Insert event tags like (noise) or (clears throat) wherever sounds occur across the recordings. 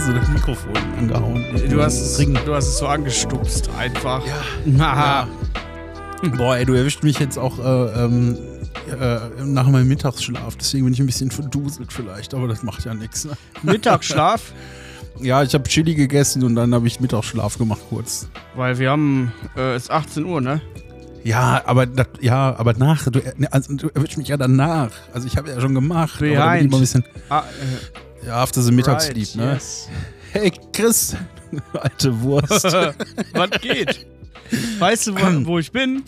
Nase das Mikrofon angehauen. Du hast, es, du hast es so angestupst, einfach. Ja. Haha. Boah, ey, du erwischt mich jetzt auch äh, ähm, äh, nach meinem Mittagsschlaf. Deswegen bin ich ein bisschen verduselt vielleicht, aber das macht ja nichts. Ne? (laughs) Mittagsschlaf, Ja, ich habe Chili gegessen und dann habe ich Mittagsschlaf gemacht kurz. weil wir haben, äh, es ist 18 Uhr, ne? Ja, aber das, ja, aber nach, du, äh, also, du erwischt mich ja danach. Also ich habe ja schon gemacht. Aber da bin ich Behind. mal ein bisschen, Ah, ja, after the äh, Mittagssleep, right, ne? yes. (laughs) Hey, Chris, alte Wurst. (laughs) Was geht? Weißt du, wo, wo ich bin?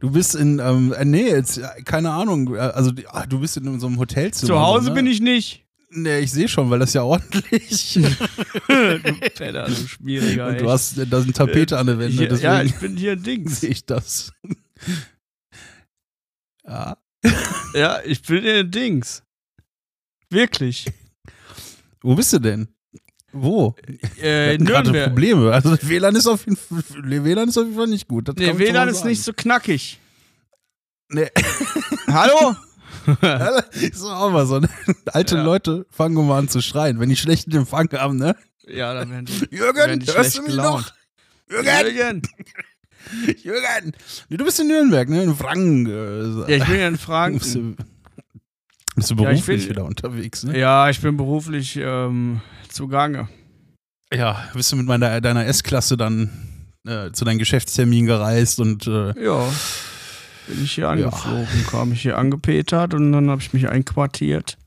Du bist in, ähm, äh, nee, jetzt, äh, keine Ahnung, äh, also ah, du bist in so einem Hotelzimmer. Zu Hause ne? bin ich nicht. Nee, ich sehe schon, weil das ist ja ordentlich. (laughs) du Penner, du Schmieriger, Und echt. du hast, da sind Tapete an der Wände, deswegen ja, ich bin hier ein Dings. sehe ich das. ja. Ja, ich bin hier ein Dings. Wirklich. Wo bist du denn? Wo? Äh, gerade. Probleme. Also das WLAN ist auf jeden Fall, WLAN ist auf jeden Fall nicht gut. Das Nee, WLAN ist nicht so knackig. Nee. (laughs) Hallo? (laughs) ist doch auch mal so. Ne? Alte Ja. Leute fangen immer an zu schreien, wenn die schlechten Empfang haben, ne? ja, dann werden die, Jürgen, werden die hörst schlecht du mich gelaunt. noch? Jürgen, Jürgen. (laughs) Jürgen. Du bist in Nürnberg, ne? In Franken. Äh, Ja, ich bin ja in Franken. Bist du Ja, ich beruflich bin- wieder unterwegs, ne? Ja, ich bin beruflich ähm, zugange. Ja, bist du mit meiner, deiner S-Klasse dann äh, zu deinem Geschäftstermin gereist und äh, Ja. Bin ich hier angeflogen, kam ich hier angepetert und dann habe ich mich einquartiert.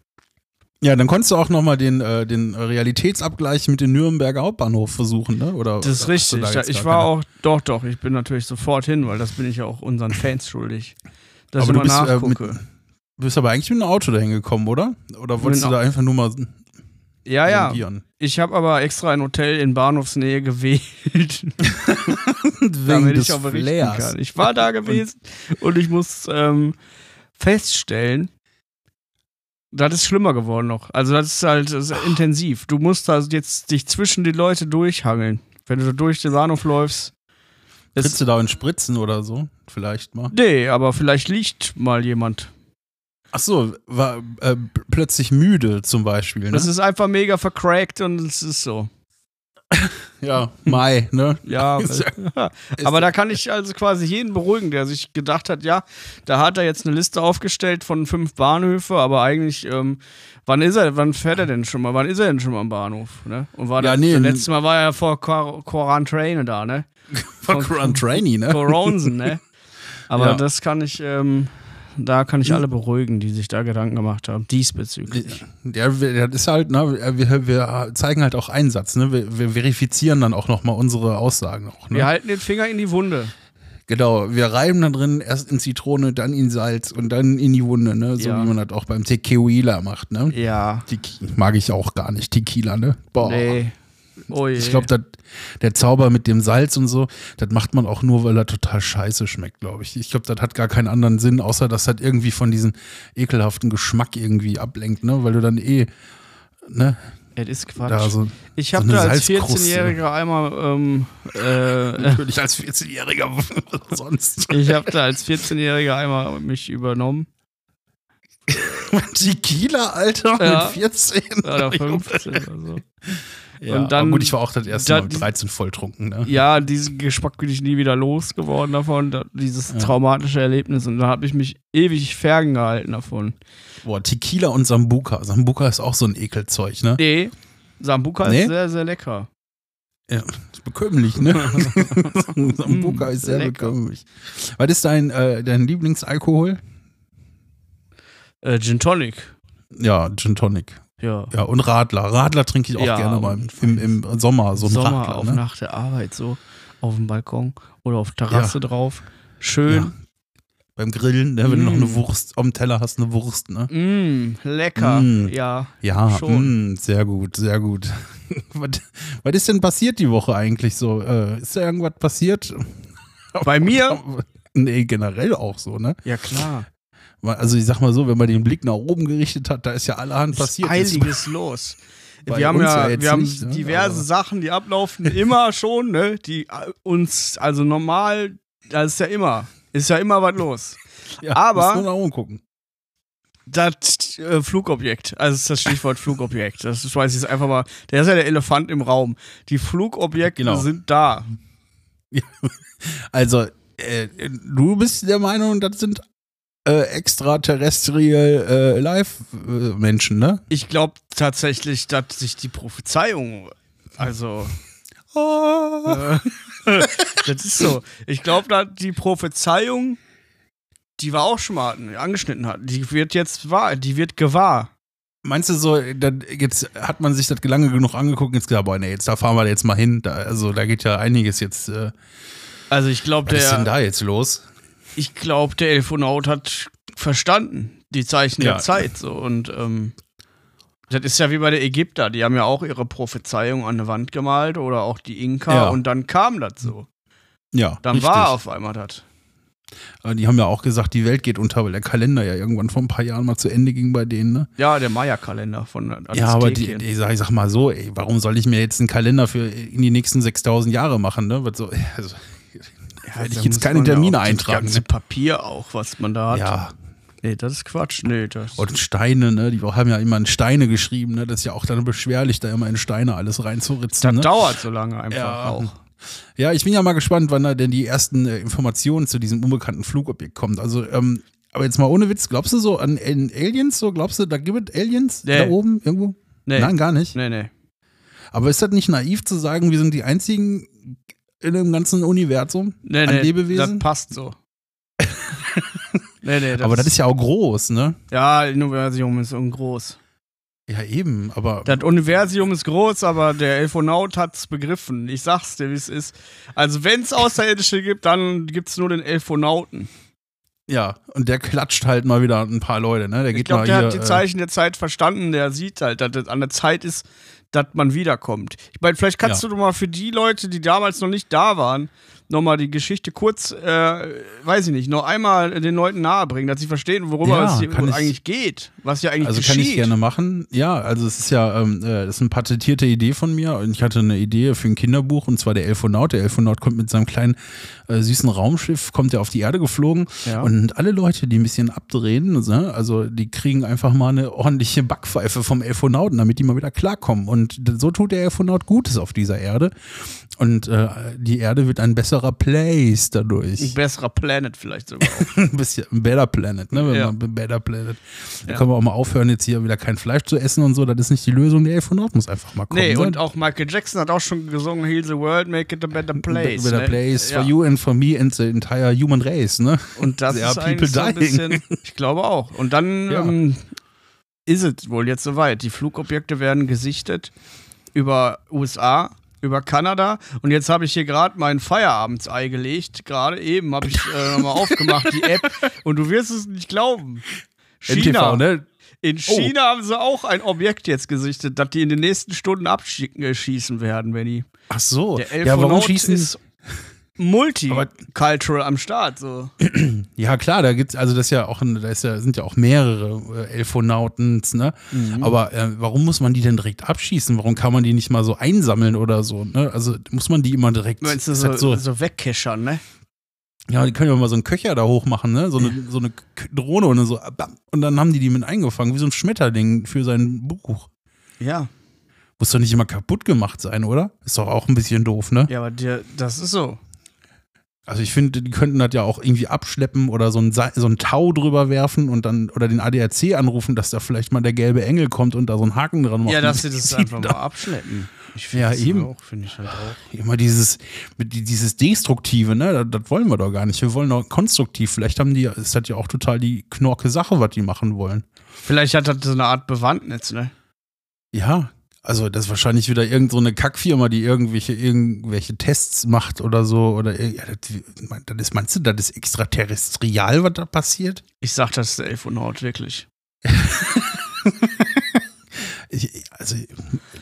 ja, dann konntest du auch nochmal den, äh, den Realitätsabgleich mit dem Nürnberger Hauptbahnhof versuchen, ne? Oder, Das ist richtig. da Ja, ich war keine- auch, doch, doch, ich bin natürlich sofort hin, weil das bin ich ja auch unseren Fans schuldig. Dass Aber ich mal bist, äh, mit- nachgucke. Bist aber eigentlich mit einem Auto dahin gekommen, oder? Oder wolltest du da einfach nur mal ja, ja. Ich habe aber extra ein Hotel in Bahnhofsnähe gewählt, (laughs) Wegen damit ich auch berichten Flairs. kann. Ich war da gewesen und ich muss ähm, feststellen, das ist schlimmer geworden noch. Also das ist halt das ist intensiv. Du musst da jetzt dich zwischen die Leute durchhangeln. Wenn du durch den Bahnhof läufst. Trittst Ist, du da in Spritzen oder so? Vielleicht mal. nee, aber vielleicht liegt mal jemand. Ach so, war äh, plötzlich müde zum Beispiel, ne? Das ist einfach mega vercrackt und es ist so. (laughs) ja, Mai, ne? Ja, (laughs) ja- (laughs) aber da kann ich also quasi jeden beruhigen, der sich gedacht hat, ja, da hat er jetzt eine Liste aufgestellt von fünf Bahnhöfe, aber eigentlich, ähm, wann ist er, wann fährt er denn schon mal, wann ist er denn schon mal am Bahnhof, ne? Und war Ja, das, nee, das letzte Mal war er vor Quar Quarantäne da, ne? Von Grand Trainee, ne? Coronsen, ne? Aber Ja. das kann ich, ähm, da kann ich alle beruhigen, die sich da Gedanken gemacht haben, diesbezüglich. Ja, wir- das ist halt, ne, wir, wir zeigen halt auch Einsatz, ne? Wir, wir verifizieren dann auch nochmal unsere Aussagen auch, ne? Wir halten den Finger in die Wunde. Genau, wir reiben da drin erst in Zitrone, dann in Salz und dann in die Wunde, ne? So Ja. wie man das auch beim Tequila macht, ne? Ja. Tequi- mag ich auch gar nicht, Tequila, ne? Boah. Nee. Oh. Ich glaube, der Zauber mit dem Salz und so, das macht man auch nur, weil er total scheiße schmeckt, glaube ich. Ich glaube, das hat gar keinen anderen Sinn, außer dass das irgendwie von diesem ekelhaften Geschmack irgendwie ablenkt, ne? Weil du dann eh, ne? Es ist Quatsch. So, Ich so habe eine da als Salzkruste. 14-Jähriger einmal, ähm, äh, (laughs) natürlich als 14-Jähriger (laughs) sonst. ich habe da als 14-Jähriger einmal mich übernommen. (laughs) Tequila, Alter, Ja. mit 14. Oder 15 oder so. Ja, Und dann- aber gut, ich war auch das erste Mal mit 13 volltrunken, ne? Ja, diesen Geschmack bin ich nie wieder losgeworden davon, da, dieses Ja. traumatische Erlebnis. Und da habe ich mich ewig ferngehalten davon. Boah, Tequila und Sambuca. Sambuca ist auch so ein Ekelzeug, ne? Nee, Sambuca Nee? ist sehr, sehr lecker. Ja, ist bekömmlich, ne? (laughs) Sambuca Mm, ist sehr lecker. bekömmlich. Was ist dein, äh, dein Lieblingsalkohol? Äh, Gin Tonic. Ja, Gin Tonic. Ja. Ja, und Radler. Radler trinke ich auch Ja, gerne mal im, im Sommer, so ein Sommer Radler. auf ne? nach der Arbeit so auf dem Balkon oder auf Terrasse drauf. Schön. Ja. Beim Grillen, ne, wenn du noch Mm. eine Wurst am Teller hast, eine Wurst, ne? Mm, lecker. Mm. Ja. Ja, Schon. mm, sehr gut, sehr gut. (laughs) was, was ist denn passiert die Woche eigentlich so? Äh, ist da irgendwas passiert? Bei mir? (laughs) Nee, generell auch so, ne? Ja, klar. Also ich sag mal so, wenn man den Blick nach oben gerichtet hat, da ist ja allerhand passiert. Einiges (laughs) los. Wir haben ja, ja wir haben nicht, ne? diverse Aber- Sachen, die ablaufen (laughs) immer schon, ne? Die äh, uns, also normal, da ist ja immer, ist ja immer was los. (laughs) Ja, aber- nur nach oben gucken. Das äh, Flugobjekt, also das Stichwort Flugobjekt. Das weiß ich jetzt einfach mal. Der ist ja der Elefant im Raum. Die Flugobjekte Genau. sind da. Also, äh, du bist der Meinung, das sind äh, extraterrestrial äh, Live-Menschen, ne? Ich glaube tatsächlich, dass sich die Prophezeiung, also Oh. (laughs) äh, (laughs) das ist so. Ich glaube, dass die Prophezeiung, die wir auch schon mal angeschnitten hatten, die wird jetzt wahr, die wird gewahr. Meinst du so, jetzt hat man sich das lange genug angeguckt und jetzt gesagt, boah, nee, jetzt da fahren wir jetzt mal hin. Da, also da geht ja einiges jetzt. Äh, Also ich glaube, was ist denn der, da jetzt los? Ich glaube, der Elfonaut hat verstanden die Zeichen Ja. der Zeit so und ähm, das ist ja wie bei der Ägypter, die haben ja auch ihre Prophezeiung an eine Wand gemalt oder auch die Inka Ja. und dann kam das so. Ja, Dann richtig. war auf einmal das. Die haben ja auch gesagt, die Welt geht unter, weil der Kalender ja irgendwann vor ein paar Jahren mal zu Ende ging bei denen, ne? Ja, der Maya-Kalender von Ja, aber die, Aztekien. die, sag, ich sag mal so, ey, warum soll ich mir jetzt einen Kalender für in die nächsten 6000 Jahre machen, ne? Was so, (laughs) also, Ja, werde ich jetzt keine man ja Termine auch das eintragen. ganze Papier auch, was man da hat. ja, Nee, das ist Quatsch. Nee, das. und Steine, ne? Die haben ja immer in Steine geschrieben, ne? Das ist ja auch dann beschwerlich, da immer in Steine alles reinzuritzen. das Ne? dauert so lange einfach Ja. auch. Ja, ich bin ja mal gespannt, wann da denn die ersten äh, Informationen zu diesem unbekannten Flugobjekt kommt. Also, ähm, aber jetzt mal ohne Witz, glaubst du so an, an Aliens? So, glaubst du, da gibt es Aliens Nee. da oben irgendwo? Nee. Nein, gar nicht. Nee, nee. Aber ist das nicht naiv zu sagen, wir sind die einzigen in dem ganzen Universum Nee, an nee. Lebewesen? Das passt so. (laughs) nee, nee. Das aber das ist ja auch groß, ne? Ja, das Universum ist ungroß. Ja, eben, aber Das Universum ist groß, aber der Elfonaut hat's begriffen. Ich sag's dir, wie es ist. Also, wenn's Außerirdische gibt, dann gibt's nur den Elfonauten. ja, und der klatscht halt mal wieder ein paar Leute, ne? Der Ich geht glaube, mal der hier. hat die äh, Zeichen der Zeit verstanden. Der sieht halt, dass es an der Zeit ist, dass man wiederkommt. Ich meine, vielleicht kannst Ja. du doch mal für die Leute, die damals noch nicht da waren, nochmal die Geschichte kurz, äh, weiß ich nicht, noch einmal den Leuten nahebringen, dass sie verstehen, worüber Ja, es hier ich- eigentlich geht. Was ja eigentlich Also geschieht. kann ich gerne machen. Ja, also es ist ja, ähm, äh, das ist eine patentierte Idee von mir und ich hatte eine Idee für ein Kinderbuch und zwar der Elfonaut. Der Elfonaut kommt mit seinem kleinen äh, süßen Raumschiff, kommt ja auf die Erde geflogen Ja. und alle Leute, die ein bisschen abdrehen, ne, also die kriegen einfach mal eine ordentliche Backpfeife vom Elfonauten, damit die mal wieder klarkommen. Und so tut der Elfonaut Gutes auf dieser Erde und äh, die Erde wird ein besserer Place Ein dadurch. besserer Planet vielleicht sogar (laughs) ein bisschen ein Better Planet, ne? Wenn Ja. man Better Planet. Da Ja. können wir auch mal aufhören, jetzt hier wieder kein Fleisch zu essen und so. Das ist nicht die Lösung. Der Elfonaut muss einfach mal kommen. nee, ne? und auch Michael Jackson hat auch schon gesungen, Heal the World, make it a better place. Better ne? place ja. for you and for me and the entire human race, ne? Und das ist eigentlich so people ein bisschen, ich glaube auch. Und dann (laughs) ähm, ist es wohl jetzt soweit. Die Flugobjekte werden gesichtet über USA, über Kanada. Und jetzt habe ich hier gerade mein Feierabendsei gelegt. Gerade eben habe ich äh, mal (laughs) aufgemacht, die App. Und du wirst es nicht glauben. China. MTV, ne? In China haben sie auch ein Objekt jetzt gesichtet, das die in den nächsten Stunden abschießen werden, Benny. Ach so. Der ja, warum schießen? ist multicultural am Start. So. (clears throat) ja, klar, da gibt's, also das ist ja auch, ein, da ist ja, sind ja auch mehrere äh, Elfonautens, ne? Mhm. Aber äh, warum muss man die denn direkt abschießen? Warum kann man die nicht mal so einsammeln oder so, ne? Also muss man die immer direkt. Meinst du so, halt so, so wegkeschern, ne? Ja, die können ja mal so einen Köcher da hoch machen, ne? So eine, so eine Drohne und so. bam, Und dann haben die die mit eingefangen, wie so ein Schmetterling für sein Buch. Ja. Muss doch nicht immer kaputt gemacht sein, oder? Ist doch auch ein bisschen doof, ne? Ja, aber dir, das ist so. Also ich finde, die könnten das ja auch irgendwie abschleppen oder so ein, so ein Tau drüber werfen und dann oder den ADAC anrufen, dass da vielleicht mal der gelbe Engel kommt und da so einen Haken dran macht. Ja, dass sie (laughs) das einfach mal abschleppen. Ich Ja, das eben. Auch, finde ich halt auch. Immer dieses, dieses Destruktive, ne? Das, das wollen wir doch gar nicht. Wir wollen doch konstruktiv. Vielleicht haben die, ist das ja auch total die knorke Sache, was die machen wollen. Vielleicht hat das so eine Art Bewandtnis, ne? Ja, also das ist wahrscheinlich wieder irgend so eine Kackfirma, die irgendwelche, irgendwelche Tests macht oder so. Oder ja, das, ist, meinst du, das ist extraterrestrial, was da passiert? Ich sag, das ist der Elfonaut, wirklich. (laughs) Ich, also,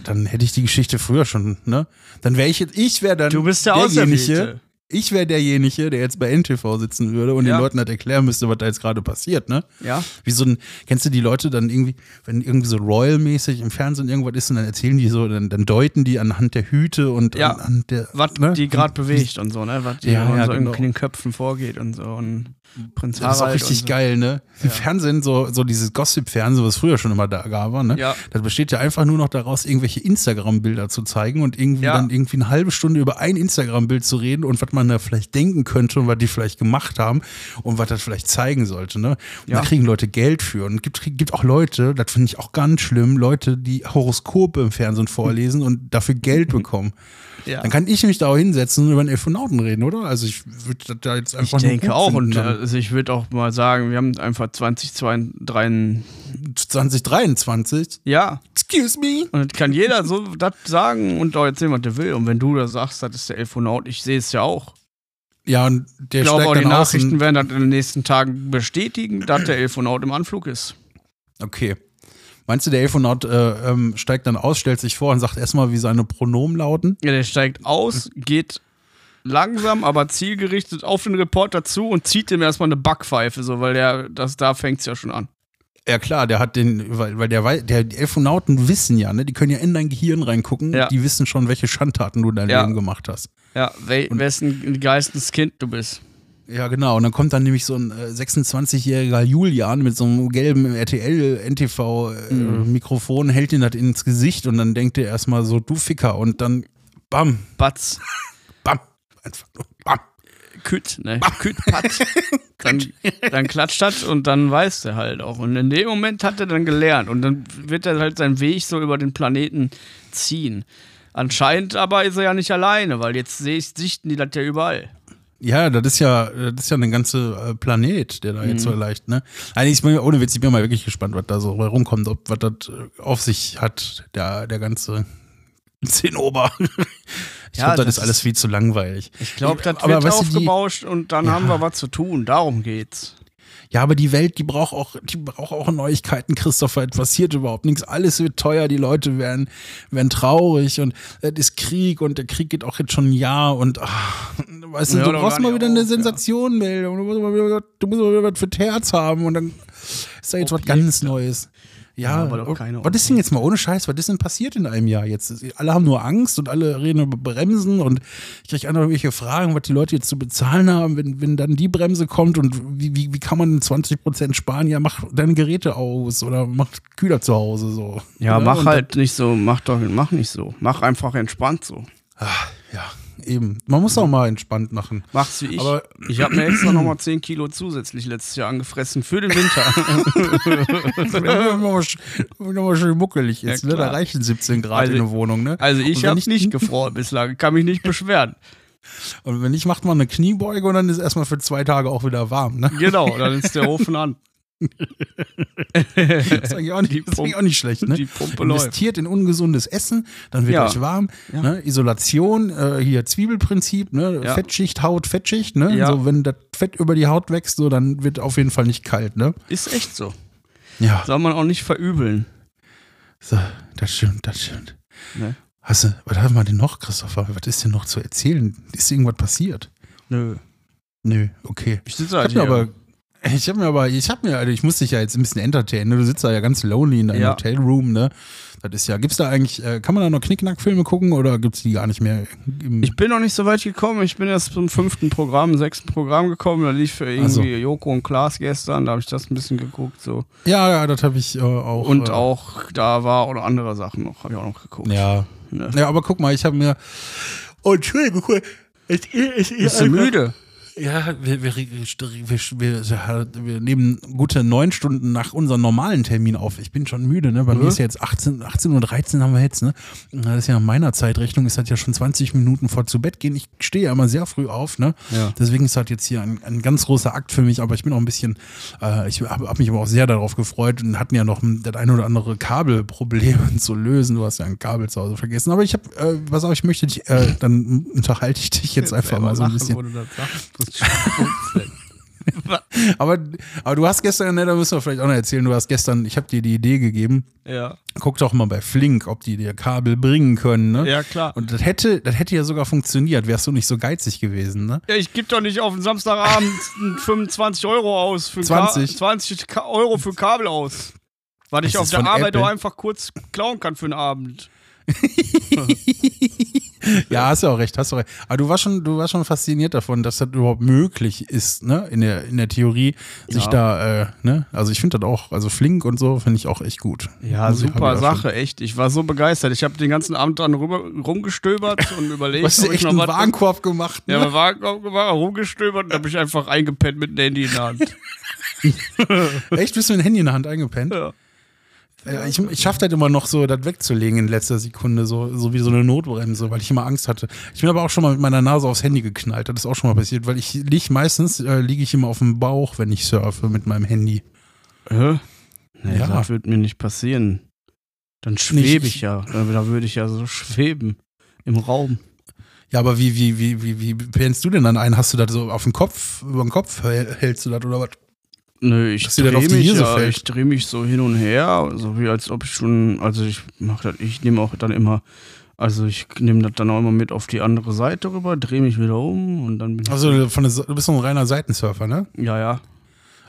dann hätte ich die Geschichte früher schon, ne? Dann wäre ich jetzt, ich wäre dann Du bist der derjenige. Ich wäre derjenige, der jetzt bei NTV sitzen würde und Ja. den Leuten halt erklären müsste, was da jetzt gerade passiert, ne? Ja. Wie so ein, kennst du die Leute dann irgendwie, wenn irgendwie so Royal-mäßig im Fernsehen irgendwas ist und dann erzählen die so, dann, dann deuten die anhand der Hüte und Ja. an, an der. Was ne? die gerade bewegt und so, ne? Was die Ja, ja, so genau. in den Köpfen vorgeht und so. Und Prinz Das ist auch Harald richtig so. geil, ne? Im Fernsehen, so, so dieses Gossip-Fernsehen, was früher schon immer da war, ne? Ja. Das besteht ja einfach nur noch daraus, irgendwelche Instagram-Bilder zu zeigen und irgendwie Ja. dann irgendwie eine halbe Stunde über ein Instagram-Bild zu reden und was man da vielleicht denken könnte und was die vielleicht gemacht haben und was das vielleicht zeigen sollte, ne? Und Ja. da kriegen Leute Geld für. Und es gibt, gibt auch Leute, das finde ich auch ganz schlimm, Leute, die Horoskope im Fernsehen vorlesen und dafür Geld (laughs) bekommen. Ja. Dann kann ich mich da auch hinsetzen und über einen Elfonauten reden, oder? Also ich würde da jetzt Ich einfach nur denke auch. finden Und dann. also ich würde auch mal sagen, wir haben einfach 2023. 2023. Ja. Excuse me. Und das kann jeder so das sagen und auch erzählen, was der will. Und wenn du das sagst, das ist der Elfonaut, ich sehe es ja auch. Ja, und der Ich glaube auch, die dann. Nachrichten werden das in den nächsten Tagen bestätigen, dass der Elfonaut im Anflug ist. okay. Meinst du, der Elfonaut äh, ähm, steigt dann aus, stellt sich vor und sagt erstmal, wie seine Pronomen lauten? Ja, der steigt aus, geht langsam, aber zielgerichtet auf den Reporter zu und zieht ihm erstmal eine Backpfeife, so, weil der, das, da fängt es ja schon an. Ja klar, der hat den, weil, weil der, der die Elfonauten wissen ja, ne, die können ja in dein Gehirn reingucken, Ja. die wissen schon, welche Schandtaten du in deinem Ja. Leben gemacht hast. Ja, wel, wessen Geisteskind du bist. Ja, genau. Und dann kommt dann nämlich so ein äh, 26-jähriger Julian mit so einem gelben RTL-NTV-Mikrofon, hält ihn das ins Gesicht und dann denkt er erstmal so, du Ficker. Und dann, bam, Batz, bam, einfach nur, bam. Küt, ne? Küt, Pat. (laughs) Dann, dann klatscht das und dann weiß er halt auch. Und in dem Moment hat er dann gelernt und dann wird er halt seinen Weg so über den Planeten ziehen. Anscheinend aber ist er ja nicht alleine, weil jetzt seh ich, sichten die das ja überall. Ja, das ist ja, das ist ja ein ganzer äh, Planet, der da jetzt so Mhm. leicht, ne? Eigentlich, ich bin, ohne Witz, ich bin mal wirklich gespannt, was da so rumkommt, ob was das äh, auf sich hat, der, der ganze (laughs) Zinnober. (laughs) Ich Ja, glaube, das, das ist alles viel zu langweilig. Ich glaube, das Aber wird weißt du, aufgebauscht und dann haben wir was zu tun. Darum geht's. Ja, aber die Welt, die braucht auch, die braucht auch Neuigkeiten, Christopher. Es passiert überhaupt nichts. Alles wird teuer, die Leute werden, werden traurig und es ist Krieg und der Krieg geht auch jetzt schon ein Jahr und ach, weißt du, Ja, du brauchst mal wieder eine auf, ja. Sensation, Meldung. Du musst mal wieder, du musst mal wieder was für Terz haben und dann ist da jetzt was ganz Neues. Ja, Ja, aber doch keine was ist denn jetzt mal ohne Scheiß? Was ist denn passiert in einem Jahr jetzt? Alle haben nur Angst und alle reden über Bremsen und ich kriege andere irgendwelche Fragen, was die Leute jetzt zu bezahlen haben, wenn, wenn dann die Bremse kommt und wie, wie, wie kann man 20% sparen? Ja, mach deine Geräte aus oder mach Kühler zu Hause so. Ja, Oder? mach Und halt nicht so, mach doch, mach nicht so. Mach einfach entspannt so. Dann, ja, eben. Man muss auch mal entspannt machen. Mach's wie ich. Aber- ich habe mir extra nochmal 10 Kilo zusätzlich letztes Jahr angefressen für den Winter. (laughs) Wenn man mal sch- wenn man mal schön muckelig ist, Ja, ne? da reichen 17 Grad Also- in der Wohnung. Ne? Also ich habe nicht (laughs) gefroren bislang, kann mich nicht beschweren. Und wenn nicht, macht man eine Kniebeuge und dann ist erstmal für zwei Tage auch wieder warm. Ne? Genau, dann ist der Ofen an. (laughs) (laughs) Das ist eigentlich auch nicht, das ist auch nicht schlecht. Ne? Die Pumpe läuft. Investiert in ungesundes Essen, dann wird Ja. euch warm. Ja. Ne? Isolation, äh, hier Zwiebelprinzip, ne? Ja. Fettschicht, Haut, Fettschicht. Ne? So, wenn das Fett über die Haut wächst, so, dann wird auf jeden Fall nicht kalt. Ne? Ist echt so. Ja, Soll man auch nicht verübeln. so, das stimmt, das stimmt. Ne? Hast du, was haben wir denn noch, Christopher? Was ist denn noch zu erzählen? Ist irgendwas passiert? Nö. Nö, okay. Ich sitze Ich halt mir hier. aber, ich habe mir aber, ich habe mir, also ich muss dich ja jetzt ein bisschen entertainen. Ne? Du sitzt da ja ganz lonely in deinem Ja. Hotelroom, ne? Das ist ja, gibt's da eigentlich, äh, kann man da noch Knickknack-Filme gucken oder gibt's die gar nicht mehr? Ich bin noch nicht so weit gekommen. Ich bin erst zum fünften Programm, sechsten Programm gekommen. Da lief für irgendwie Also. Joko und Klaas gestern. Da habe ich das ein bisschen geguckt. So. ja, ja, das habe ich äh, auch. Und äh, auch, da war auch noch andere Sachen noch, habe ich auch noch geguckt. Ja. Ne? Ja, aber guck mal, ich habe mir. Oh, Entschuldigung, es, es, es, Bist du müde? Ja, wir, wir, wir, wir, nehmen gute neun Stunden nach unserem normalen Termin auf. Ich bin schon müde, ne? Bei mir ist ja jetzt 18, 18.13 Uhr haben wir jetzt, ne? Das ist ja nach meiner Zeitrechnung, ist das ja schon 20 Minuten vor zu Bett gehen. Ich stehe ja immer sehr früh auf, ne? Ja. Deswegen ist das jetzt hier ein, ein ganz großer Akt für mich, aber ich bin auch ein bisschen, äh, ich habe hab mich aber auch sehr darauf gefreut und hatten ja noch das ein oder andere Kabelproblem (laughs) zu lösen. Du hast ja ein Kabel zu Hause vergessen. Aber ich habe, äh, was auch, ich möchte dich, äh, dann unterhalte ich dich jetzt einfach mal so ein bisschen. Das (laughs) aber, aber du hast gestern, ne, da müssen wir vielleicht auch noch erzählen, du hast gestern, ich habe dir die Idee gegeben, ja. guck doch mal bei Flink, ob die dir Kabel bringen können, ne? Ja, klar. Und das hätte, das hätte ja sogar funktioniert, wärst du nicht so geizig gewesen, ne? Ja, ich gebe doch nicht auf den Samstagabend (laughs) 25 Euro aus für 20. Ka 20 Ka Euro für Kabel aus. Weil ich auf der Arbeit Apple. doch einfach kurz klauen kann für einen Abend. (laughs) Ja, hast du auch recht, hast du recht. Aber du warst schon, du warst schon fasziniert davon, dass das überhaupt möglich ist, ne? In der, in der Theorie, sich Ja. da, äh, ne? Also ich finde das auch, also Flink und so finde ich auch echt gut. Ja, Muss super auch schon. Sache, echt. Ich war so begeistert. Ich habe den ganzen Abend dran rüber, rumgestöbert (laughs) und überlegt, Du hast ich echt einen Warenkorb gemacht, ne? Ja, aber war, war rumgestöbert und habe ich einfach eingepennt mit dem Handy in der Hand. (laughs) Echt, bist du mit dem Handy in der Hand eingepennt? Ja. Ja, ich ich schaffe das immer noch so, das wegzulegen in letzter Sekunde, so, so wie so eine Notbremse, weil ich immer Angst hatte. Ich bin aber auch schon mal mit meiner Nase aufs Handy geknallt, das ist auch schon mal passiert, weil ich lieg meistens, äh, liege ich immer auf dem Bauch, wenn ich surfe mit meinem Handy. Hä? Nee, Ja. das wird mir nicht passieren. Dann schwebe ich ja. Da würde ich ja so schweben im Raum. Ja, aber wie, wie, wie, wie, wie pennst du denn dann ein? Hast du das so auf dem Kopf, über den Kopf häl- hältst du das oder was? Nö, ich drehe mich, ja, fällt. ich drehe mich so hin und her, so wie als ob ich schon, also ich mache das, ich nehme auch dann immer, also ich nehme das dann auch immer mit auf die andere Seite rüber, drehe mich wieder um und dann bin ich, Also von der, Se- du bist so ein reiner Seitensurfer, ne? ja, ja,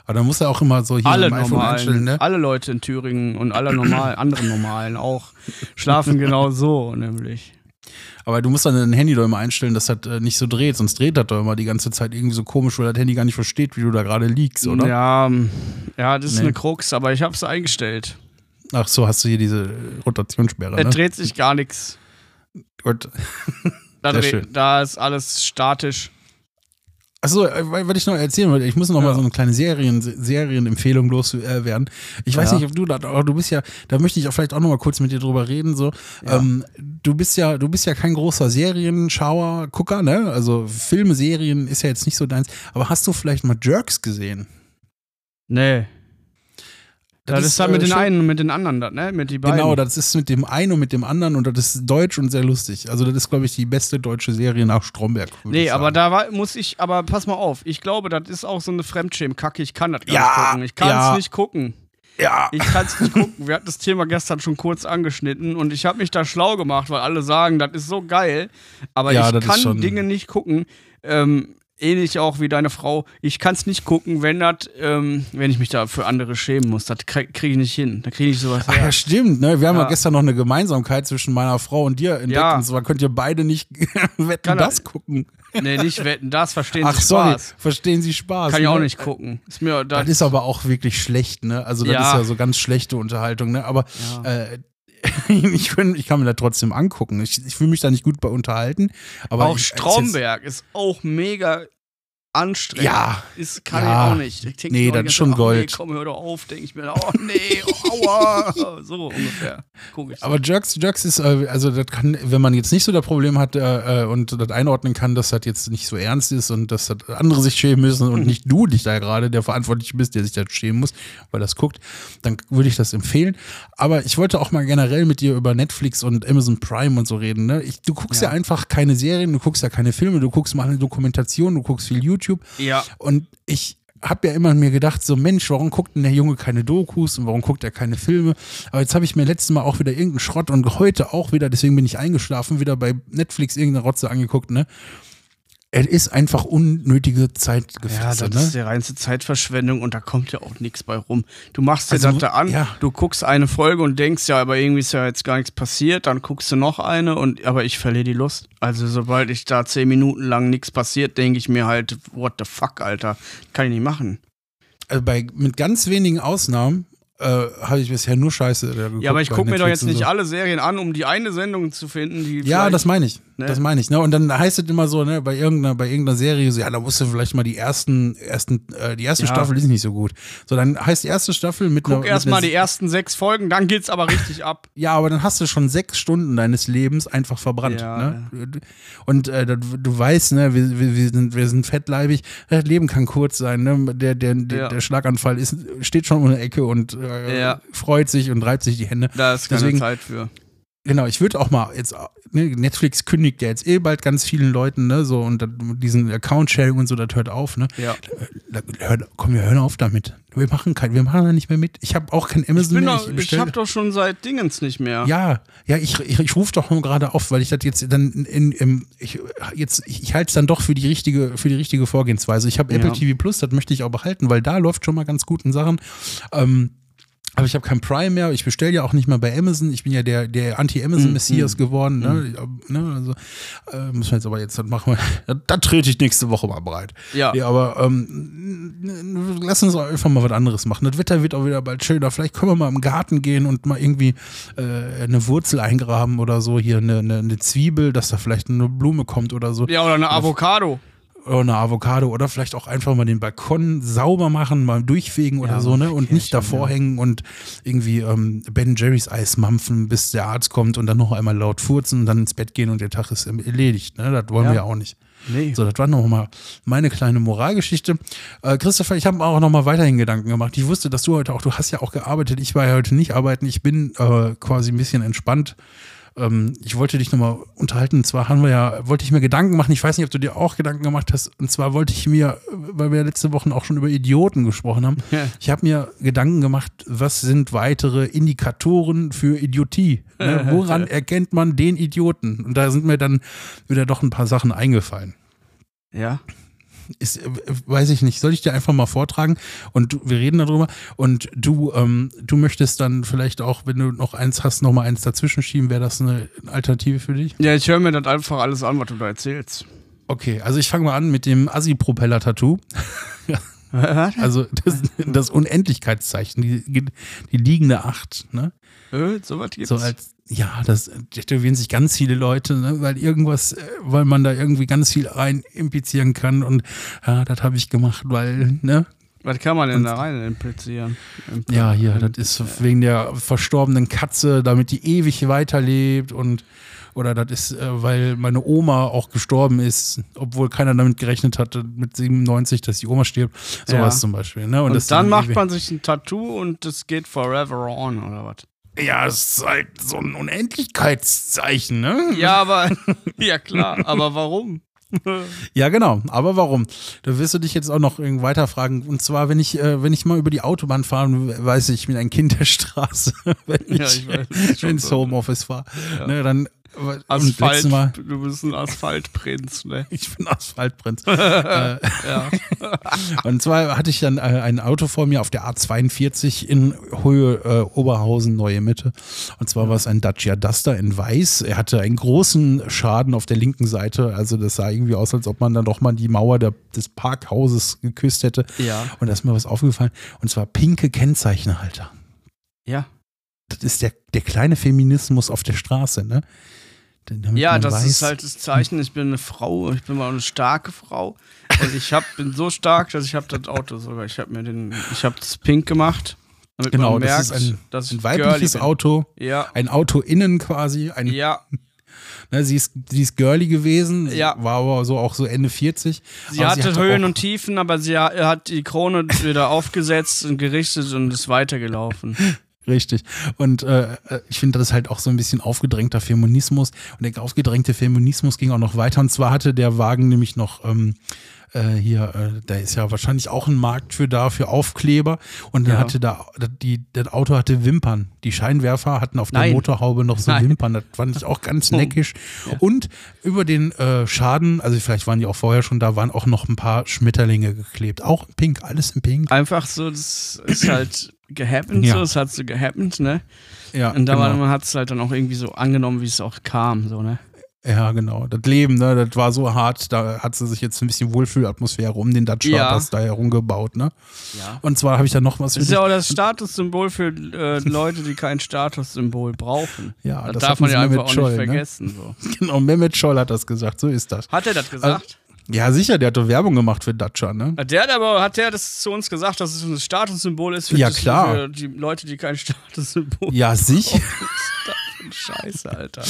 Aber dann musst du auch immer so hier alle im iPhone einstellen, normalen, ne? alle Leute in Thüringen und alle normalen, anderen Normalen auch schlafen genau so, nämlich. Aber du musst dann dein Handy doch immer einstellen, dass das äh, nicht so dreht, sonst dreht das doch immer die ganze Zeit irgendwie so komisch, weil das Handy gar nicht versteht, wie du da gerade liegst, oder? Ja, ähm, ja, das ist Nee. eine Krux, aber ich habe es eingestellt. Ach so, hast du hier diese Rotationssperre, Es ne? dreht sich gar nichts. Gut. Da, da ist alles statisch. Achso, äh, weil ich noch erzählen wollte, ich muss noch mal Ja. so eine kleine Serien, Serienempfehlung loswerden. Ich weiß Ja. nicht, ob du da, aber du bist ja, da möchte ich auch vielleicht auch noch mal kurz mit dir drüber reden. So, Ja. ähm, du bist ja, du bist ja kein großer Serienschauer, Gucker, ne? Also Filme, Serien ist ja jetzt nicht so deins. Aber hast du vielleicht mal Jerks gesehen? Nee. Das, ist dann äh, mit den schon- einen und mit den anderen, das, ne? Mit die beiden. Genau, das ist mit dem einen und mit dem anderen und das ist deutsch und sehr lustig. Also das ist, glaube ich, die beste deutsche Serie nach Stromberg. Nee, aber da war, muss ich, aber pass mal auf, ich glaube, das ist auch so eine Fremdschämen-Kacke, ich kann das gar Ja, nicht gucken. Ich kann es ja. nicht gucken. ja. Ich kann es nicht (laughs) gucken. Wir hatten das Thema gestern schon kurz angeschnitten und ich habe mich da schlau gemacht, weil alle sagen, das ist so geil. Aber Ja, ich das ist kann Dinge nicht gucken. Ähm, ähnlich auch wie deine Frau. Ich kann es nicht gucken, wenn das, ähm, wenn ich mich da für andere schämen muss. Das kriege krieg ich nicht hin. Da kriege ich sowas Ach ja, her. stimmt, ne? Wir haben ja. Ja. gestern noch eine Gemeinsamkeit zwischen meiner Frau und dir entdeckt. Ja. Und zwar könnt ihr beide nicht (laughs) wetten, Kann- das gucken. Nee, nicht wetten, das verstehen Ach, Sie sorry, Spaß. verstehen Sie Spaß. Kann ich auch ne? nicht gucken. Ist mir Das das, ist aber auch wirklich schlecht, ne? Also, das Ja. ist ja so ganz schlechte Unterhaltung, ne? Aber äh, (laughs) ich, kann, ich kann mir das trotzdem angucken. Ich, ich fühle mich da nicht gut bei unterhalten. Aber auch ich, Stromberg ist auch mega anstrengend. Ja. Ist, kann Ja. ich auch nicht. Ich denk Nee, das ganze schon Zeit, Gold. Nee, komm, hör doch auf, denke ich mir. Oh nee, aua. (laughs) So ungefähr. Ich. Aber Jerks, Jerks ist, äh, also das kann, wenn man jetzt nicht so das Problem hat äh, äh, und das einordnen kann, dass das jetzt nicht so ernst ist und dass das andere sich schämen müssen und nicht du dich da gerade der Verantwortliche bist, der sich da schämen muss, weil das guckt, dann würde ich das empfehlen. Aber ich wollte auch mal generell mit dir über Netflix und Amazon Prime und so reden. Ne? Ich, du guckst ja. Ja. einfach keine Serien, du guckst ja keine Filme, du guckst mal eine Dokumentation, du guckst viel YouTube. Ja. Und ich habe ja immer mir gedacht, so Mensch, warum guckt denn der Junge keine Dokus und warum guckt er keine Filme? Aber jetzt habe ich mir letztes Mal auch wieder irgendeinen Schrott und heute auch wieder, deswegen bin ich eingeschlafen, wieder bei Netflix irgendeine Rotze angeguckt, ne? Es ist einfach unnötige Ja, Zeitgefresse, das ist ne? die reinste Zeitverschwendung und da kommt ja auch nichts bei rum. Du machst dir Also, das da an, ja. du guckst eine Folge und denkst, ja, aber irgendwie ist ja jetzt gar nichts passiert, dann guckst du noch eine und aber ich verliere die Lust. Also sobald ich da zehn Minuten lang nichts passiert, denke ich mir halt, what the fuck, Alter, kann ich nicht machen. Also bei, mit ganz wenigen Ausnahmen äh, habe ich bisher nur Scheiße. äh, geguckt Ja, aber ich gucke mir doch jetzt nicht so. alle Serien an, um die eine Sendung zu finden, die Ja, das meine ich. Ne? Das meine ich. Ne? Und dann heißt es immer so, ne, bei irgendeiner, bei irgendeiner Serie, so, ja, da musst du vielleicht mal die ersten, ersten, äh, die erste Ja. Staffel ist nicht so gut. So, dann heißt die erste Staffel mit Guck einer. erst mit mal einer- die ersten sechs Folgen, dann geht's aber richtig ab. (laughs) Ja, aber dann hast du schon sechs Stunden deines Lebens einfach verbrannt. Ja, ne? Und äh, du weißt, ne, wir, wir, sind, wir sind fettleibig. Das Leben kann kurz sein. Ne? Der, der, der, Ja. der Schlaganfall ist, steht schon um eine Ecke und äh, Ja. freut sich und reibt sich die Hände. Da ist keine Deswegen- Zeit für. Genau, ich würde auch mal jetzt, ne, Netflix kündigt ja jetzt eh bald ganz vielen Leuten, ne, so und diesen Account-Sharing und so, das hört auf, ne? Ja. Da, hör, komm, wir hören auf damit. Wir machen kein, wir machen da nicht mehr mit. Ich habe auch kein Amazon Ich, mehr. doch, ich bestell- hab doch schon seit Dingens nicht mehr. ja, ja, ich, ich, ich rufe doch nur gerade auf, weil ich das jetzt dann in, in, ich jetzt ich, ich halte es dann doch für die richtige für die richtige Vorgehensweise. Ich habe Ja. Apple TV Plus, das möchte ich auch behalten, weil da läuft schon mal ganz guten Sachen. Ähm, aber ich habe kein Prime mehr. Ich bestelle ja auch nicht mehr bei Amazon. Ich bin ja der, der Anti-Amazon-Messias geworden. Ne? Ja, ne? Also, äh, müssen wir jetzt aber jetzt, das machen wir, (laughs) da trete ich nächste Woche mal bereit. Ja. ja aber ähm, lass uns einfach mal was anderes machen. Das Wetter wird auch wieder bald schöner. Vielleicht können wir mal im Garten gehen und mal irgendwie äh, eine Wurzel eingraben oder so. Hier eine, eine, eine Zwiebel, dass da vielleicht eine Blume kommt oder so. Ja, oder eine Avocado. Oder eine Avocado oder vielleicht auch einfach mal den Balkon sauber machen, mal durchfegen oder Ja, so, ne? Und nicht davor hängen und irgendwie ähm, Ben Jerry's Eis mampfen, bis der Arzt kommt und dann noch einmal laut furzen und dann ins Bett gehen und der Tag ist erledigt, ne? Das wollen Ja. wir ja auch nicht. Nee. So, das war nochmal meine kleine Moralgeschichte. Äh, Christopher, ich habe auch nochmal weiterhin Gedanken gemacht. Ich wusste, dass du heute auch, du hast ja auch gearbeitet. Ich war ja heute nicht arbeiten. Ich bin äh, quasi ein bisschen entspannt. Ähm, ich wollte dich nochmal unterhalten. Und zwar haben wir ja, wollte ich mir Gedanken machen. Ich weiß nicht, ob du dir auch Gedanken gemacht hast. Und zwar wollte ich mir, weil wir ja letzte Woche auch schon über Idioten gesprochen haben, Ja. ich habe mir Gedanken gemacht, was sind weitere Indikatoren für Idiotie? Ne? (laughs) Woran erkennt man den Idioten? Und da sind mir dann wieder doch ein paar Sachen eingefallen Ja. Ist, äh, weiß ich nicht, soll ich dir einfach mal vortragen und du, wir reden darüber und du, ähm, du möchtest dann vielleicht auch, wenn du noch eins hast, noch mal eins dazwischen schieben, wäre das eine Alternative für dich? Ja, ich höre mir das einfach alles an, was du da erzählst. Okay, also ich fange mal an mit dem Assi-Propeller-Tattoo. (laughs) Also das, das Unendlichkeitszeichen, die, die liegende Acht, ne? Äh, so was gibt's. So als, ja, das tätowieren sich ganz viele Leute, ne? weil irgendwas, äh, weil man da irgendwie ganz viel rein implizieren kann und ja, das habe ich gemacht, weil, ne? was kann man denn da rein implizieren? Impl- Ja, hier, das ist wegen der verstorbenen Katze, damit die ewig weiterlebt und oder das ist, äh, weil meine Oma auch gestorben ist, obwohl keiner damit gerechnet hatte, mit 97, dass die Oma stirbt. Sowas Ja. zum Beispiel. Ne? Und, das dann macht man sich ein Tattoo und das geht forever on, oder was? Ja, es ist halt so ein Unendlichkeitszeichen, ne? Ja, aber, (laughs) ja klar, aber warum? (laughs) Ja, genau. Aber warum? Da wirst du dich jetzt auch noch irgendwie weiterfragen. Und zwar, wenn ich, äh, wenn ich mal über die Autobahn fahre, weiß ich, ich bin ein Kind der Straße, (laughs) wenn ich, Ja, ich weiß, ins so. Homeoffice fahre. Ne, dann Asphalt, Mal, du bist ein Asphaltprinz, ne? (laughs) ich bin Asphaltprinz. (laughs) Ja. (laughs) Und zwar hatte ich dann äh, ein Auto vor mir auf der A42 in Höhe äh, Oberhausen, Neue Mitte. Und zwar war es ein Dacia Duster in Weiß. Er hatte einen großen Schaden auf der linken Seite. Also das sah irgendwie aus, als ob man dann doch mal die Mauer der, des Parkhauses geküsst hätte. Ja. Und da ist mir was aufgefallen. Und zwar pinke Kennzeichenhalter. Ja. Das ist der, der kleine Feminismus auf der Straße, ne? Ja, das weiß- ist halt das Zeichen, ich bin eine Frau, ich bin mal eine starke Frau. Und ich hab, bin so stark, dass ich habe das Auto sogar, ich habe mir den, ich habe das pink gemacht, damit Genau, man merkt, das ist ein, dass ein weibliches. Auto. Ja, Ein Auto innen quasi, ein ja. (laughs) Ne, sie, ist, sie ist girly gewesen, sie Ja. war aber so auch so Ende 40. Sie hatte hatte Höhen und Tiefen, aber sie ha- hat die Krone wieder aufgesetzt und gerichtet und ist weitergelaufen. (laughs) Richtig. Und äh, äh, ich finde, das ist halt auch so ein bisschen aufgedrängter Feminismus. Und der aufgedrängte Feminismus ging auch noch weiter. Und zwar hatte der Wagen nämlich noch ähm, äh, hier, äh, da ist ja wahrscheinlich auch ein Markt für da, für Aufkleber. Und dann Ja. hatte da, die, das Auto hatte Wimpern. Die Scheinwerfer hatten auf der Nein. Motorhaube noch so Nein. Wimpern. Das fand ich auch ganz (laughs) Oh. neckisch. Und über den äh, Schaden, also vielleicht waren die auch vorher schon da, waren auch noch ein paar Schmetterlinge geklebt. Auch in Pink, alles in Pink. Einfach so, das ist halt gehappened, Ja. so, es hat so gehappened, ne? Ja, Und da genau. hat es halt dann auch irgendwie so angenommen, wie es auch kam, so, ne? Ja, genau. Das Leben, ne, das war so hart, da hat sie sich jetzt ein bisschen Wohlfühlatmosphäre um den Dacia Ja. das da herumgebaut, ne? Ja. Und zwar habe ich da noch was Das ist ja auch das Statussymbol für äh, Leute, die kein Statussymbol brauchen. Ja, das, das darf man ja Mehmet einfach auch Scholl, nicht ne? vergessen. So. (laughs) Genau, Mehmet Scholl hat das gesagt, so ist das. Hat er das gesagt? Ja, sicher, der hat doch Werbung gemacht für Dacia, ne? Hat der hat aber hat der das zu uns gesagt, dass es ein Statussymbol ist für, Ja, das, klar. für die Leute, die kein (laughs) Statussymbol Ja, sicher. (laughs) Scheiße, Alter.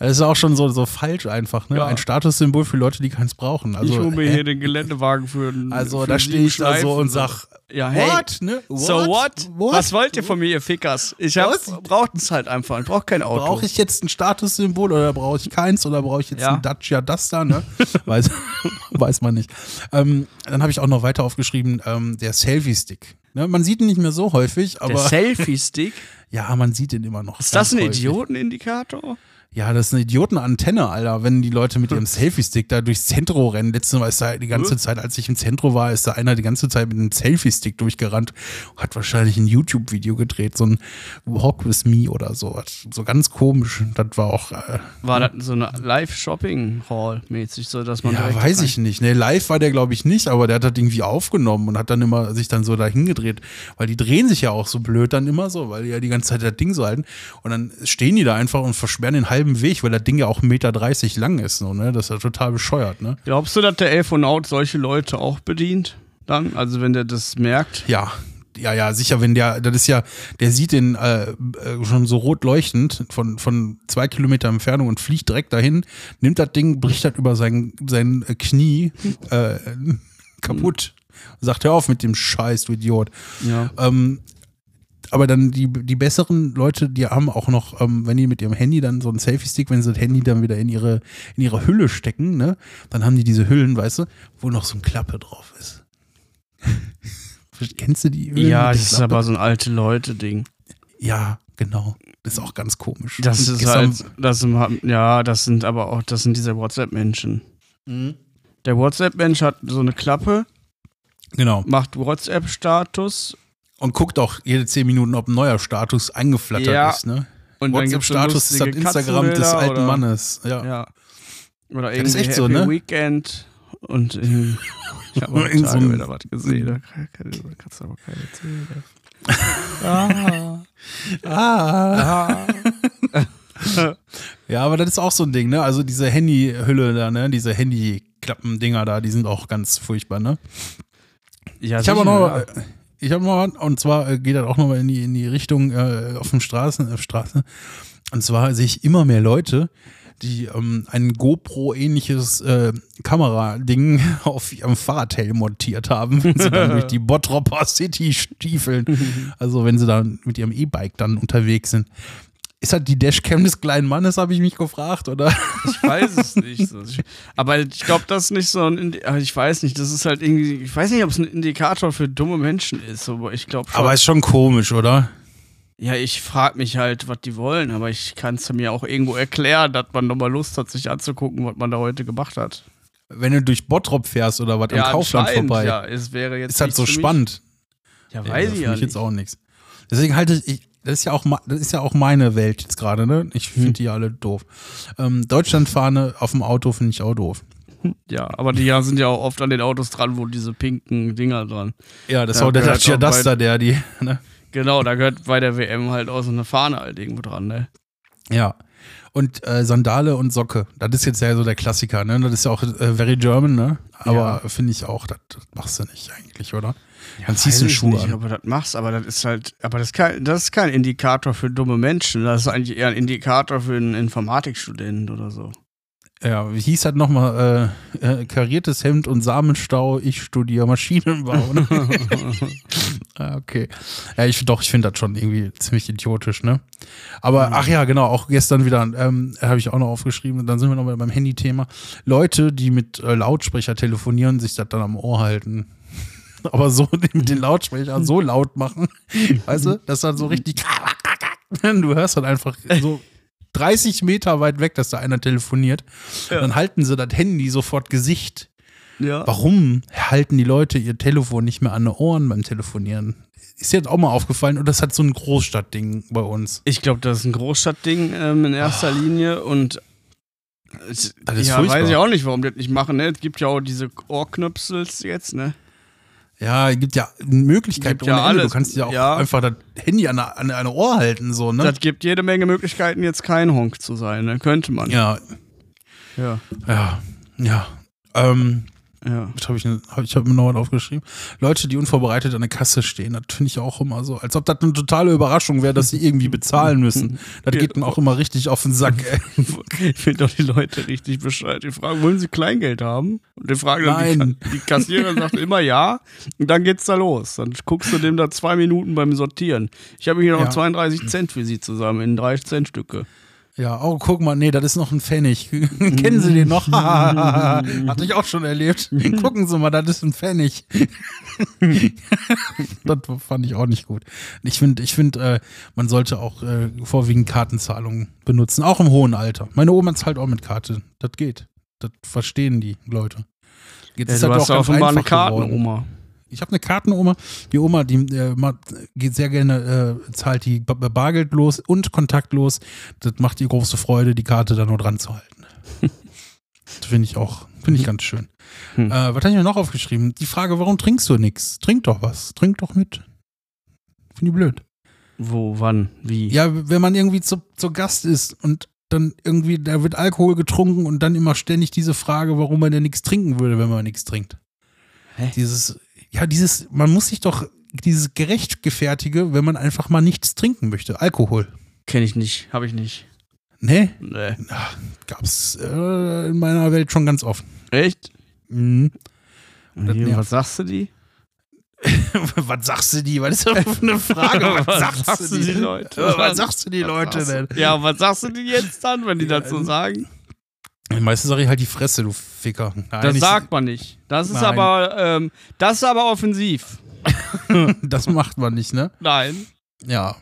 Das ist auch schon so, so falsch einfach, ne? Ja. Ein Statussymbol für Leute, die keins brauchen. Also, ich hole mir äh, hier den Geländewagen für einen also für da stehe ich da so und sag, Ja, hey. What? Ne? So what? Was wollt ihr von mir, ihr Fickers? Ich hab, braucht es halt einfach. Ich brauch kein Auto. Brauche ich jetzt ein Statussymbol oder brauche ich keins oder brauche ich jetzt Ja. ein Dacia Duster? Ne? (laughs) weiß, weiß man nicht. Ähm, dann habe ich auch noch weiter aufgeschrieben, ähm, der Selfie-Stick. Ne? Man sieht ihn nicht mehr so häufig, Der aber Selfie-Stick. (laughs) ja, man sieht ihn immer noch. Ist das ein häufig. Idiotenindikator? Ja, das ist eine Idiotenantenne, Alter. Wenn die Leute mit ihrem (laughs) Selfie-Stick da durchs Zentro rennen. Letztes Mal ist da die ganze Zeit, als ich im Zentro war, ist da einer die ganze Zeit mit einem Selfie-Stick durchgerannt. Hat wahrscheinlich ein YouTube-Video gedreht, so ein Walk with Me oder so. So ganz komisch. Das war auch, äh, War das so eine Live-Shopping-Hall-mäßig, so dass man ja, weiß ich nicht. Ne, live war der, glaube ich, nicht, aber der hat das irgendwie aufgenommen und hat dann immer sich dann so dahin gedreht. Weil die drehen sich ja auch so blöd dann immer so, weil die ja die ganze Zeit das Ding so halten. Und dann stehen die da einfach und versperren den halben Weg, weil das Ding ja auch 1,30 Meter lang ist. So, ne? Das ist ja total bescheuert, ne? Glaubst du, dass der Elfonaut solche Leute auch bedient? Dann? Also wenn der das merkt? Ja. Ja, ja, sicher, wenn der, das ist ja, der sieht den äh, äh, schon so rot leuchtend von, von zwei Kilometer Entfernung und fliegt direkt dahin, nimmt das Ding, bricht das über sein, sein Knie äh, (laughs) kaputt. Sagt, hör auf mit dem Scheiß, du Idiot. Ja. Ähm, aber dann die, die besseren Leute, die haben auch noch, ähm, wenn die mit ihrem Handy dann so einen Selfie-Stick, wenn sie das Handy dann wieder in ihre, in ihre Hülle stecken, ne, dann haben die diese Hüllen, weißt du, wo noch so ein Klappe drauf ist. (laughs) Kennst du die Hüllen Ja, das ist aber so ein alte Leute-Ding. Ja, genau. Das ist auch ganz komisch. Das Und ist halt, das sind, ja, das sind aber auch, das sind diese WhatsApp-Menschen. Mhm. Der WhatsApp-Mensch hat so eine Klappe, Genau. macht WhatsApp-Status Und guckt auch jede zehn Minuten, ob ein neuer Status eingeflattert Ja. ist, ne? und WhatsApp-Status ist das lustige Instagram des alten oder- Mannes. Ja. Ja. Oder das irgendwie ist echt Happy so, ne? Weekend und äh, (laughs) ich habe auch so wieder was gesehen. Da kann- kann- kannst du aber keine erzählen. (laughs) ah, Ah. ah. (laughs) Ja, aber das ist auch so ein Ding, ne? Also diese Handyhülle da, ne? Diese Handyklappendinger da, die sind auch ganz furchtbar, ne? Ja, Ich habe noch, ja. äh, ich habe noch, und zwar äh, geht das auch nochmal in die, in die Richtung äh, auf dem Straßen, auf Straße. Und zwar sehe ich immer mehr Leute, die ähm, ein GoPro-ähnliches äh, Kamerading (laughs) auf ihrem Fahrradhelm montiert haben, wenn sie dann (laughs) durch die Bottropper City stiefeln. Also wenn sie dann mit ihrem E-Bike dann unterwegs sind. Ist das die Dashcam des kleinen Mannes, habe ich mich gefragt, oder? Ich weiß es nicht. Aber ich glaube, das ist nicht so ein. Indi ich weiß nicht, das ist halt irgendwie. Ich weiß nicht, ob es ein Indikator für dumme Menschen ist, aber ich glaube schon. Aber ist schon komisch, oder? ja, ich frage mich halt, was die wollen, aber ich kann es mir auch irgendwo erklären, dass man nochmal Lust hat, sich anzugucken, was man da heute gemacht hat. Wenn du durch Bottrop fährst oder was am Kaufland vorbei. Ja, es wäre jetzt. ist halt so für spannend. Ja, Ja, weiß für ich ja mich nicht. jetzt auch nichts. Deswegen halte ich, das ist ja auch, das ist ja auch meine Welt jetzt gerade, ne? Ich finde Hm. die alle doof. Ähm, Deutschlandfahne auf dem Auto finde ich auch doof. (laughs) Ja, aber die ja sind ja auch oft an den Autos dran, wo diese pinken Dinger dran. Ja, das ist Ja, auch der gehört Dacia auch bei- Duster, der die, ne? Genau, da gehört bei der WM halt auch so eine Fahne halt irgendwo dran, ne? Ja. Und äh, Sandale und Socke. Das ist jetzt ja so der Klassiker, ne? Das ist ja auch äh, very German, ne? Aber finde ich auch, das, das machst du nicht eigentlich, oder? Dann ziehst du Weiß ich Schuhe nicht, an. ob du das machst, aber das ist halt, aber das ist, kein, das ist kein Indikator für dumme Menschen. Das ist eigentlich eher ein Indikator für einen Informatikstudent oder so. Ja, wie hieß das nochmal? Äh, äh, kariertes Hemd und Samenstau, ich studiere Maschinenbau. Ne? (laughs) Ah, okay. Ja, ich doch, ich finde das schon irgendwie ziemlich idiotisch, ne? Aber ach ja, genau, auch gestern wieder, ähm, habe ich auch noch aufgeschrieben, dann sind wir noch mal beim Handy-Thema. Leute, die mit äh, Lautsprecher telefonieren, sich das dann am Ohr halten. (laughs) Aber so mit den Lautsprechern so laut machen, (laughs) weißt du, dass dann so richtig. (laughs) Du hörst dann einfach so 30 Meter weit weg, dass da einer telefoniert. Ja. Dann halten sie das Handy sofort Gesicht. Ja. Warum halten die Leute ihr Telefon nicht mehr an den Ohren beim Telefonieren? Ist dir jetzt auch mal aufgefallen und das hat so ein Großstadtding bei uns. Ich glaube, das ist ein Großstadtding ähm, in erster Linie und Das ist ja, furchtbar. weiß ich auch nicht, warum die das nicht machen. Ne? Es gibt ja auch diese Ohrknöpsels jetzt, ne? Ja, es gibt ja Möglichkeiten Gibt ja alles. Du kannst ja auch Ja. einfach das Handy an eine, an eine Ohr halten, so, ne? Das gibt jede Menge Möglichkeiten, jetzt kein Honk zu sein, ne? Könnte man. Ja, ja. ja, ja. Ähm, Ja. Das hab ich hab, ich hab mir noch was aufgeschrieben. Leute, die unvorbereitet an der Kasse stehen, das finde ich auch immer so. Als ob das eine totale Überraschung wäre, dass sie irgendwie bezahlen müssen. (laughs) Das geht dann auch immer richtig auf den Sack, ey. (laughs) Ich finde doch die Leute richtig bescheuert. Die fragen, wollen sie Kleingeld haben? Und die fragen dann, die, Nein. Ka- die Kassiererin sagt immer ja. Und dann geht's da los. Dann guckst du dem da zwei Minuten beim Sortieren. Ich habe hier noch Ja. 32 Cent für sie zusammen in drei Cent Stücke. Ja, oh, guck mal, nee, das ist noch ein Pfennig. (laughs) Kennen Sie den noch? (laughs) Hatte ich auch schon erlebt. (laughs) Gucken Sie mal, das ist ein Pfennig. das fand ich auch nicht gut. Ich finde, ich find, äh, man sollte auch äh, vorwiegend Kartenzahlungen benutzen, auch im hohen Alter. Meine Oma zahlt auch mit Karte. Das geht. Das verstehen die Leute. Jetzt Ja, ist du das hast auch offenbar eine. Kartenoma. Ich habe eine Kartenoma. Die Oma, die äh, geht sehr gerne, äh, zahlt die ba- bargeldlos und kontaktlos. Das macht ihr große Freude, die Karte da nur dran zu halten. das finde ich auch, finde ich ganz schön. Hm. Äh, was habe ich mir noch aufgeschrieben? Die Frage, warum trinkst du nichts? Trink doch was. Trink doch mit. Finde ich blöd. Wo, wann, wie? Ja, wenn man irgendwie zu, zu Gast ist und dann irgendwie, da wird Alkohol getrunken und dann immer ständig diese Frage, warum man denn nichts trinken würde, wenn man nichts trinkt. Hä? Dieses, ja, dieses, man muss sich doch dieses gerechtfertige, wenn man einfach mal nichts trinken möchte. Alkohol. Kenne ich nicht, habe ich nicht. Ne? Nee. Gab's äh, in meiner Welt schon ganz oft. Echt? Mhm. Nervt. was sagst du die? (laughs) was sagst du die? Was ist das für eine Frage? (laughs) Was, sagst, du die Leute? Äh, Was sagst du die Leute denn? Ja, was sagst du denn jetzt dann, wenn die dazu sagen? Meistens sage ich halt die Fresse, du Ficker. Nein, Das sagt man nicht. Das ist Nein. aber, ähm, das ist aber offensiv. (laughs) das macht man nicht, ne? Nein. Ja.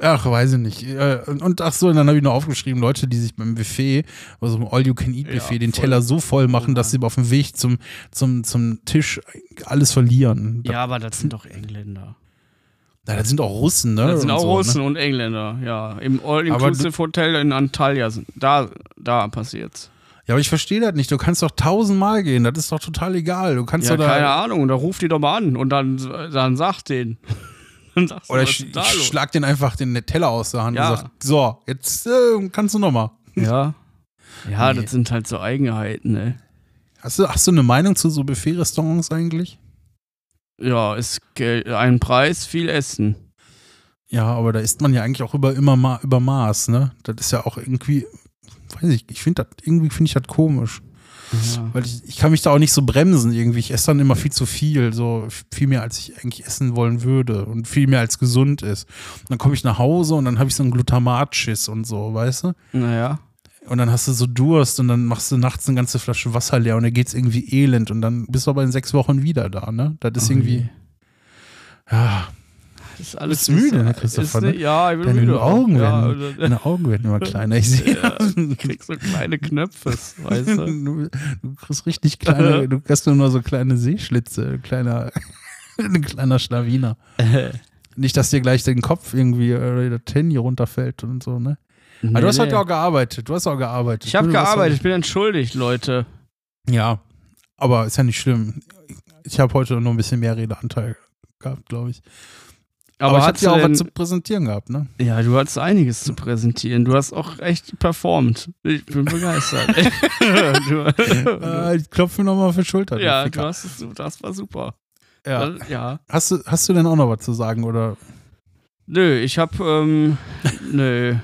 Ach, weiß ich nicht. Äh, Und ach so, und dann habe ich noch aufgeschrieben, Leute, die sich beim Buffet, also im All-You-Can-Eat-Buffet, Ja, den. Teller so voll machen, dass sie auf dem Weg zum, zum, zum Tisch alles verlieren. Ja, aber das sind doch Engländer. Ja, das sind auch Russen, ne? Das sind auch so, Russen Ne? und Engländer, ja. Im All-Inclusive-Hotel in Antalya, sind, da, da passiert's. Ja, aber ich verstehe das nicht. Du kannst doch tausendmal gehen. Das ist doch total egal. Du kannst Ja, doch da. keine Ahnung, da ruft die doch mal an und dann, dann sagt den. (laughs) Dann sagst du, Oder ich, ich schlag den einfach den Teller aus der Hand Ja. und sag, so, jetzt äh, kannst du nochmal. Ja. Ja, Nee. das sind halt so Eigenheiten, ne? Hast du, hast du eine Meinung zu so Buffet-Restaurants eigentlich? Ja, ist ein Preis, viel Essen. Ja, aber da isst man ja eigentlich auch über immer ma über Maß, ne? Das ist ja auch irgendwie, weiß ich, ich finde das, irgendwie finde ich das komisch. Ja. Weil ich, ich kann mich da auch nicht so bremsen irgendwie. Ich esse dann immer viel zu viel, so viel mehr, als ich eigentlich essen wollen würde und viel mehr, als gesund ist. Und dann komme ich nach Hause und dann habe ich so einen Glutamatschiss und so, weißt du? Naja. Und dann hast du so Durst und dann machst du nachts eine ganze Flasche Wasser leer und dann geht's irgendwie elend und dann bist du aber in sechs Wochen wieder da, ne? Das ist Oh irgendwie, ja, ist alles bist müde, ne, ist- Christopher, ist ne? Ja, ich bin Deine müde. Augen ja, werden- (laughs) oder- deine Augen werden immer (laughs) kleiner. Ich sehe Ja, ich krieg so kleine Knöpfe, weißt du? (laughs) Du, du kriegst richtig kleine, du hast nur so kleine Seeschlitze, ein kleiner, ein kleiner Schlawiner. Nicht, dass dir gleich den Kopf irgendwie äh, das Handy runterfällt und so, ne? Aber du hast heute auch gearbeitet, du hast auch gearbeitet. Ich habe Du gearbeitet, ich bin entschuldigt, Leute. Ja, aber ist ja nicht schlimm. Ich habe heute noch ein bisschen mehr Redeanteil gehabt, glaube ich. Aber, Aber, hatte ja auch denn- was zu präsentieren gehabt, ne? Ja, du hattest einiges zu präsentieren. Du hast auch echt performt. Ich bin begeistert. (laughs) (laughs) du, Äh, ich klopfe mir nochmal auf die Schulter. ja, du hast es, das war super. ja. Das, ja. Hast, du, hast du denn auch noch was zu sagen, oder? Nö, ich hab, ähm, nö.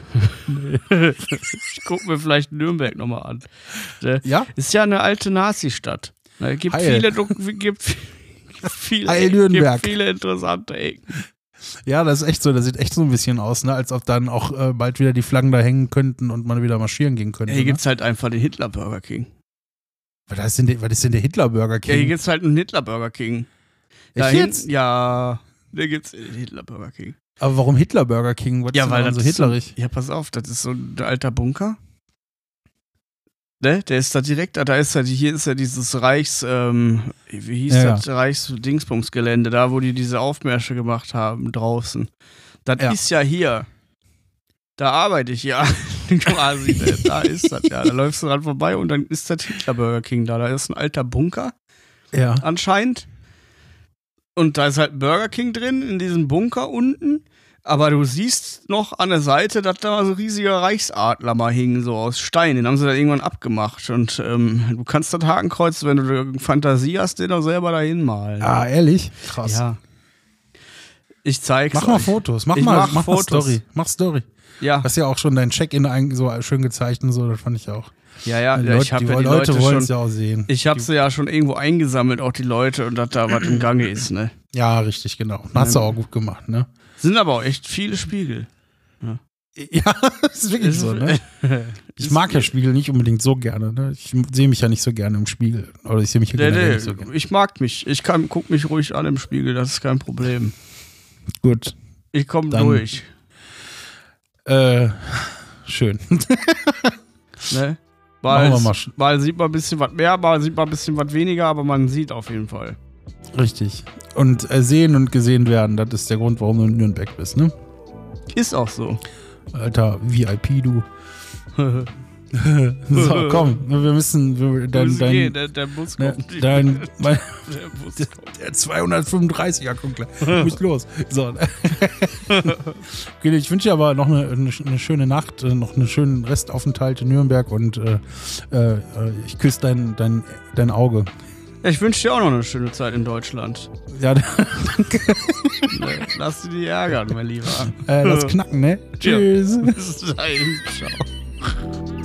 ich guck mir vielleicht Nürnberg nochmal an. Äh, Ja? Ist ja eine alte Nazi-Stadt. Ne, gibt Heil. viele, gibt viele, (laughs) Heil Nürnberg. gibt viele interessante Ecken. Ja, das ist echt so. Das sieht echt so ein bisschen aus, ne? als ob dann auch äh, bald wieder die Flaggen da hängen könnten und man wieder marschieren gehen könnte. Hier ne? gibt's halt einfach den Hitler Burger King. was, ist denn der, was ist denn der Hitler-Burger Ja, hier King? gibt's halt einen Hitler Burger King. Da Echt hinten- jetzt? Ja, da gibt's den Hitler Burger King. Aber warum Hitler-Burger King? Was Ja, weil das so ist so- hitlerig? Ja, pass auf, das ist so ein alter Bunker. Ne? Der ist da direkt, da ist ja, hier ist ja dieses Reichs, ähm, wie hieß Ja, das, Reichs-Dingsbums-Gelände, da wo die diese Aufmärsche gemacht haben draußen. Das Ja. ist ja hier. Da arbeite ich ja (laughs) quasi. ne? (laughs) Da ist das ja. Da läufst du dran vorbei und dann ist das Hitler Burger King da. Da ist ein alter Bunker Ja. anscheinend. Und da ist halt Burger King drin in diesem Bunker unten. Aber du siehst noch an der Seite, dass da so riesige Reichsadler mal hingen, so aus Stein. Den haben sie dann irgendwann abgemacht. Und ähm, du kannst das Hakenkreuz, wenn du Fantasie hast, den auch selber dahin malen. Ah, ehrlich? Krass. Ja. Ich zeig's Mach mal euch. Fotos, mach Ich mal, mach mach Fotos. Story. Mach Story. Ja, Hast ja auch schon dein Check-in ein- so schön gezeichnet und so, das fand ich auch. ja, ja. die Leute, ich habe ja die Leute Leute wollen schon. es ja auch sehen. Ich habe sie ja schon irgendwo eingesammelt, auch die Leute, und dass da was im Gange ist, ne? Ja, richtig, genau. Hast du auch gut gemacht, ne? Sind aber auch echt viele Spiegel. Ja, (laughs) das ist wirklich so, ne? (laughs) Ich mag ja Spiegel nicht unbedingt so gerne, ne? Ich sehe mich ja nicht so gerne im Spiegel. Oder ich sehe mich ja Nee, nee, nicht so gerne. ich mag mich. Ich kann, guck mich ruhig an im Spiegel, das ist kein Problem. Gut. Ich komme durch. Äh, schön. (laughs) Ne? Mal, wir mal sch- mal sieht man ein bisschen was mehr, mal sieht man ein bisschen was weniger, aber man sieht auf jeden Fall. Richtig. Und äh, sehen und gesehen werden, das ist der Grund, warum du in Nürnberg bist, ne? Ist auch so. Alter, VIP, du. (laughs) so, komm, wir müssen. Wir, dein, Müssen gehen, dein, der, der Bus ne, kommt. dein, mein, der Bus kommt. der 235er kommt gleich. Muss los. So. (laughs) okay, ich wünsche dir aber noch eine, eine, eine schöne Nacht, äh, noch einen schönen Restaufenthalt in Nürnberg und äh, äh, ich küsse dein, dein, dein Auge. Ja, ich wünsche dir auch noch eine schöne Zeit in Deutschland. Ja, (laughs) Ne? Lass dich nicht ärgern, mein Lieber. äh, lass (laughs) knacken, ne? Tschüss. (laughs) Bis dahin. Ciao.